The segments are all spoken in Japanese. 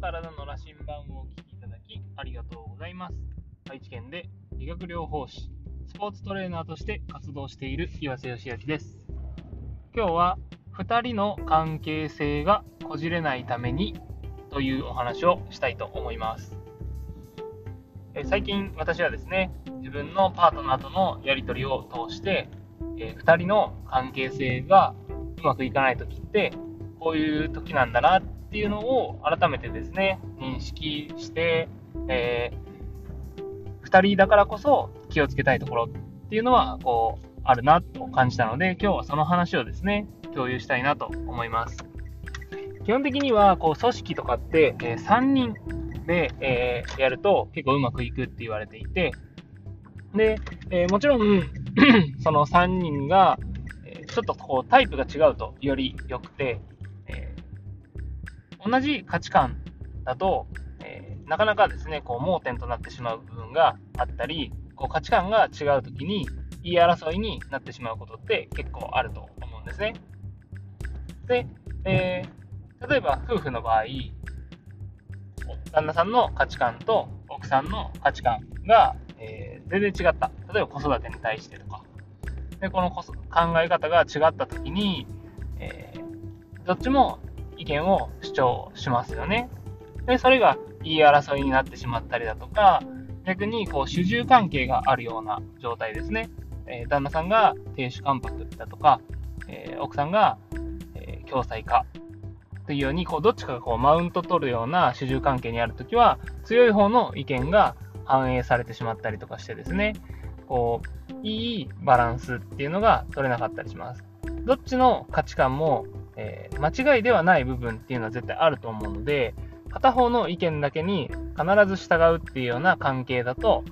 体の羅針盤をお聞きいただきありがとうございます。愛知県で理学療法士、スポーツトレーナーとして活動している岩瀬義明です。今日は2人の関係性がこじれないためにというお話をしたいと思います。え最近私はですね、自分のパートナーとのやり取りを通して、え2人の関係性がうまくいかない時ってこういう時なんだなってっていうのを改めてですね認識して、えー、2人だからこそ気をつけたいところっていうのはこうあるなと感じたので今日はその話をですね共有したいなと思います。基本的にはこう組織とかって、えー、3人で、えー、やると結構うまくいくって言われていてで、えー、もちろん その3人がちょっとこうタイプが違うとより良くて、同じ価値観だと、えー、なかなかですね、こう盲点となってしまう部分があったり、こう価値観が違うときに言い争いになってしまうことって結構あると思うんですね。で、えー、例えば夫婦の場合、旦那さんの価値観と奥さんの価値観が、えー、全然違った。例えば子育てに対してとか、で、この考え方が違った時に、えー、どっちも意見を主張しますよね。で、それが言い争いになってしまったりだとか、逆にこう主従関係があるような状態ですね。えー、旦那さんが亭主関白だとか、えー、奥さんが、え共済化というように、こうどっちかがこうマウント取るような主従関係にあるときは、強い方の意見が反映されてしまったりとかしてですね、こう、いいバランスっていうのが取れなかったりします。どっちの価値観も、えー、間違いではない部分っていうのは絶対あると思うので、片方の意見だけに必ず従うっていうような関係だと、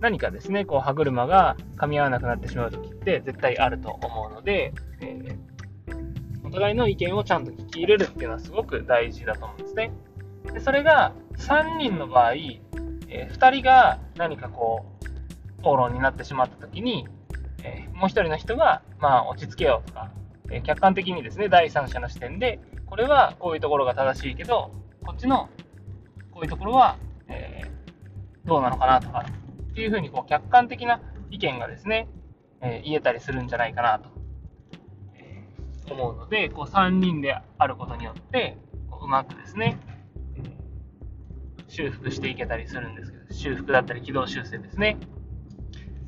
何かですね、こう歯車が噛み合わなくなってしまう時って絶対あると思うので、えー、お互いの意見をちゃんと聞き入れるっていうのはすごく大事だと思うんですね。でそれが3人の場合、えー、2人が何かこう討論になってしまった時に、えー、もう一人の人が、まあ、落ち着けようとか、え、客観的にですね、第三者の視点で、これはこういうところが正しいけど、こっちのこういうところは、えー、どうなのかなとか、っていうふうにこう客観的な意見がですね、え言えたりするんじゃないかなと、思うので、こう3人であることによって、こううまくですね、修復していけたりするんですけど、修復だったり軌道修正ですね。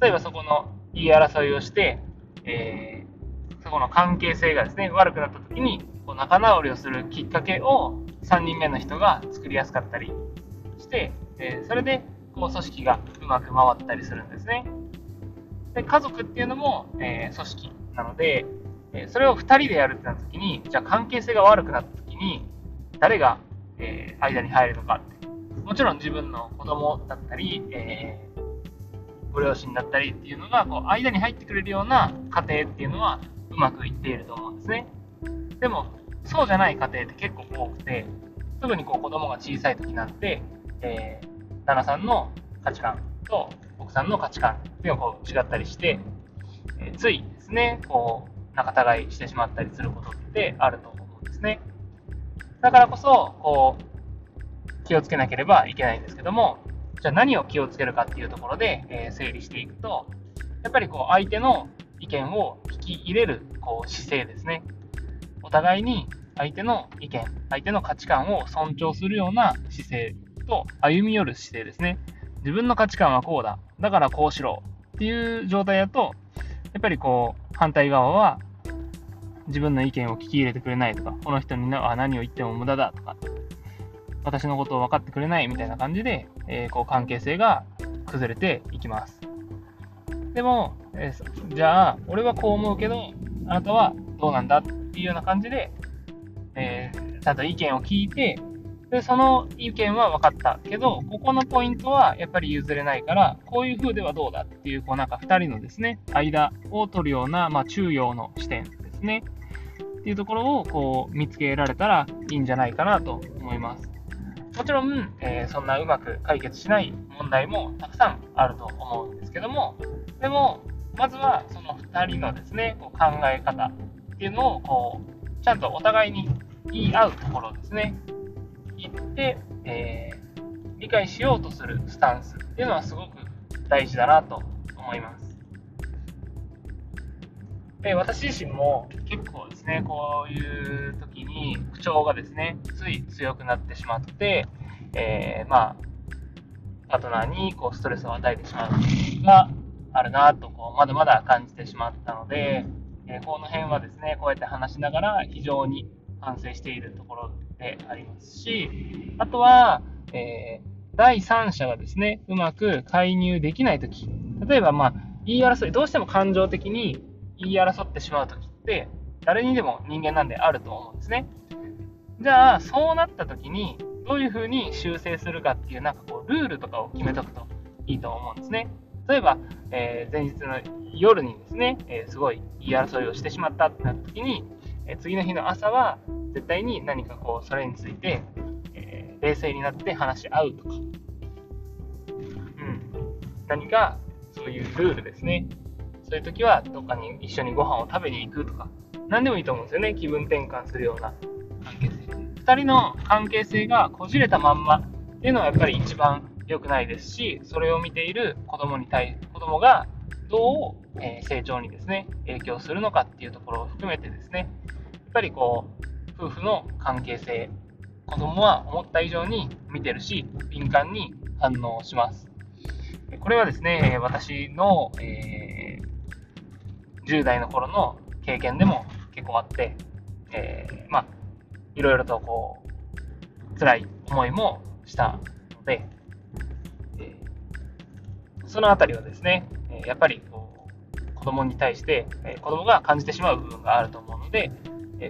例えばそこの言い争いをして、え、そこの関係性がですね、悪くなった時に、こう仲直りをするきっかけを3人目の人が作りやすかったりして、え、それでこう組織がうまく回ったりするんですね。で家族っていうのも、え、組織なので、えそれを2人でやるってなった時に、じゃあ関係性が悪くなった時に、誰が、え間に入るのかって。もちろん自分の子供だったり、えご両親だったりっていうのがこう間に入ってくれるような家庭っていうのはうまくいっていると思うんですね。でもそうじゃない家庭って結構多くて特にこう子供が小さい時になんて、えー、旦那さんの価値観と奥さんの価値観っていうのがこう違ったりして、えー、ついですねこう仲違いしてしまったりすることってあると思うんですね。だからこそこう気をつけなければいけないんですけどもじゃあ何を気をつけるかっていうところで、えー、整理していくと、やっぱりこう相手の意見を聞き入れるこう姿勢ですね。お互いに相手の意見、相手の価値観を尊重するような姿勢と歩み寄る姿勢ですね。自分の価値観はこうだ。だからこうしろ。っていう状態だと、やっぱりこう反対側は自分の意見を聞き入れてくれないとか、この人に何を言っても無駄だとか、私のことを分かってくれないみたいな感じで、えー、こう関係性が崩れていきます。でも、えー、じゃあ、俺はこう思うけど、あなたはどうなんだっていうような感じで、えー、ちゃんと意見を聞いて、で、その意見は分かったけど、ここのポイントはやっぱり譲れないから、こういう風ではどうだっていう、こうなんか2人のですね、間を取るような、まあ、中庸の視点ですね。っていうところをこう見つけられたらいいんじゃないかなと思います。もちろん、えー、そんなうまく解決しない問題もたくさんあると思うんですけども、でも、まずはその2人のですね、こう考え方っていうのをこうちゃんとお互いに言い合うところですね。言って、えー、理解しようとするスタンスっていうのはすごく大事だなと思います。で私自身も結構ですね、こういう時に口調がですね、つい強くなってしまって、えー、まあ、パートナーにこうストレスを与えてしまうがあるなとこう、まだまだ感じてしまったので、え、この辺はですね、こうやって話しながら非常に反省しているところでありますし、あとは、えー、第三者がですね、うまく介入できないとき、例えば、まあ、言い争い、どうしても感情的に言い争ってしまうときって、誰にでも人間なんであると思うんですね。じゃあ、そうなったときに、どういうふうに修正するかっていう、なんかこう、ルールとかを決めとくといいと思うんですね。例えば、えー、前日の夜にですね、えー、すごい言い争いをしてしまったってなった時に、え、次の日の朝は絶対に何かこうそれについて、え冷静になって話し合うとか、うん、何かそういうルールですね。そういう時はどっかに一緒にご飯を食べに行くとか、何でもいいと思うんですよね。気分転換するような関係性。2人の関係性がこじれたまんまっていうのはやっぱり一番良くないですし、それを見ている子供に対、子供がどう、え成長にですね、影響するのかっていうところを含めてですね、やっぱりこう、夫婦の関係性、子供は思った以上に見てるし、敏感に反応します。これはですね、私の、えー、10代の頃の経験でも結構あって、えー、まあ、いろいろとこう、辛い思いもしたので、そのあたりはですね、やっぱりこう子供に対して子供が感じてしまう部分があると思うので、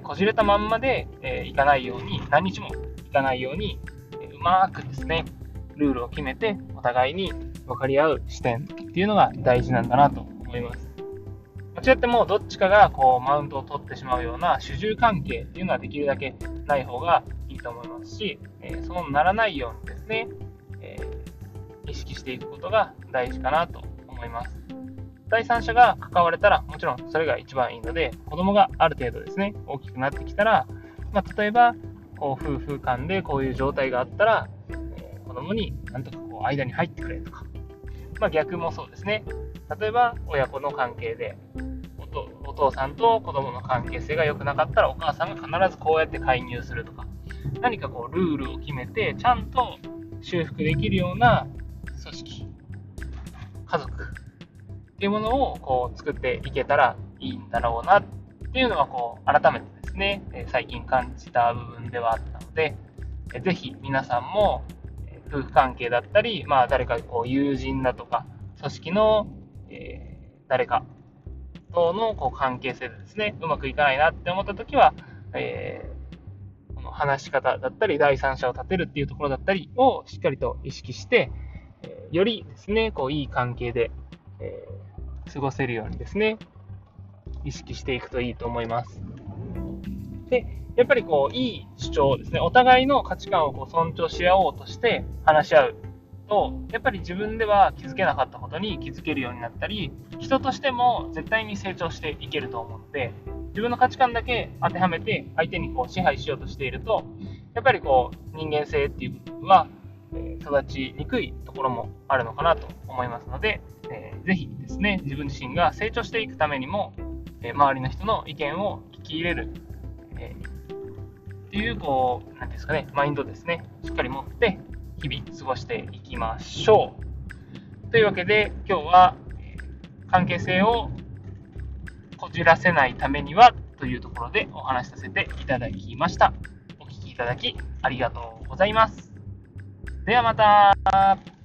こじれたまんまでいかないように、何日もいかないように、うまくですね、ルールを決めて、お互いに分かり合う視点っていうのが大事なんだなと思います。間違ってもどっちかがこうマウントを取ってしまうような主従関係っていうのはできるだけない方がいいと思いますし、えそうならないようにですね、意識していくことが大事かなと思います。第三者が関われたら、もちろんそれが一番いいので、子供がある程度ですね、大きくなってきたら、まあ、例えば、こう夫婦間でこういう状態があったら、えー、子供になんとかこう間に入ってくれとか、まあ、逆もそうですね。例えば、親子の関係でお父さんと子供の関係性が良くなかったら、お母さんが必ずこうやって介入するとか、何かこうルールを決めて、ちゃんと修復できるような、家族。っていうものをこう作っていけたらいいんだろうなっていうのはこう改めてですね、最近感じた部分ではあったので、ぜひ皆さんも夫婦関係だったり、まあ、誰かこう友人だとか、組織の、え、誰かとのこう関係性でですね、うまくいかないなって思ったときは、えー、この話し方だったり、第三者を立てるっていうところだったりをしっかりと意識して、よりですね、こういい関係で、えー、過ごせるようにですね、意識していくといいと思います。で、やっぱりこう、いい主張ですね、お互いの価値観をこう尊重し合おうとして話し合うと、やっぱり自分では気づけなかったことに気づけるようになったり、人としても絶対に成長していけると思うので、自分の価値観だけ当てはめて相手にこう支配しようとしていると、やっぱりこう人間性っていう部分は育ちにくいところもあるのかなと思いますので、えー、ぜひですね、自分自身が成長していくためにも、え、周りの人の意見を聞き入れる、え、っていう、こう、なんですかね、マインドですね、しっかり持って、日々過ごしていきましょう。というわけで、今日は、え関係性をこじらせないためにはというところでお話しさせていただきました。お聴きいただきありがとうございます。ではまた。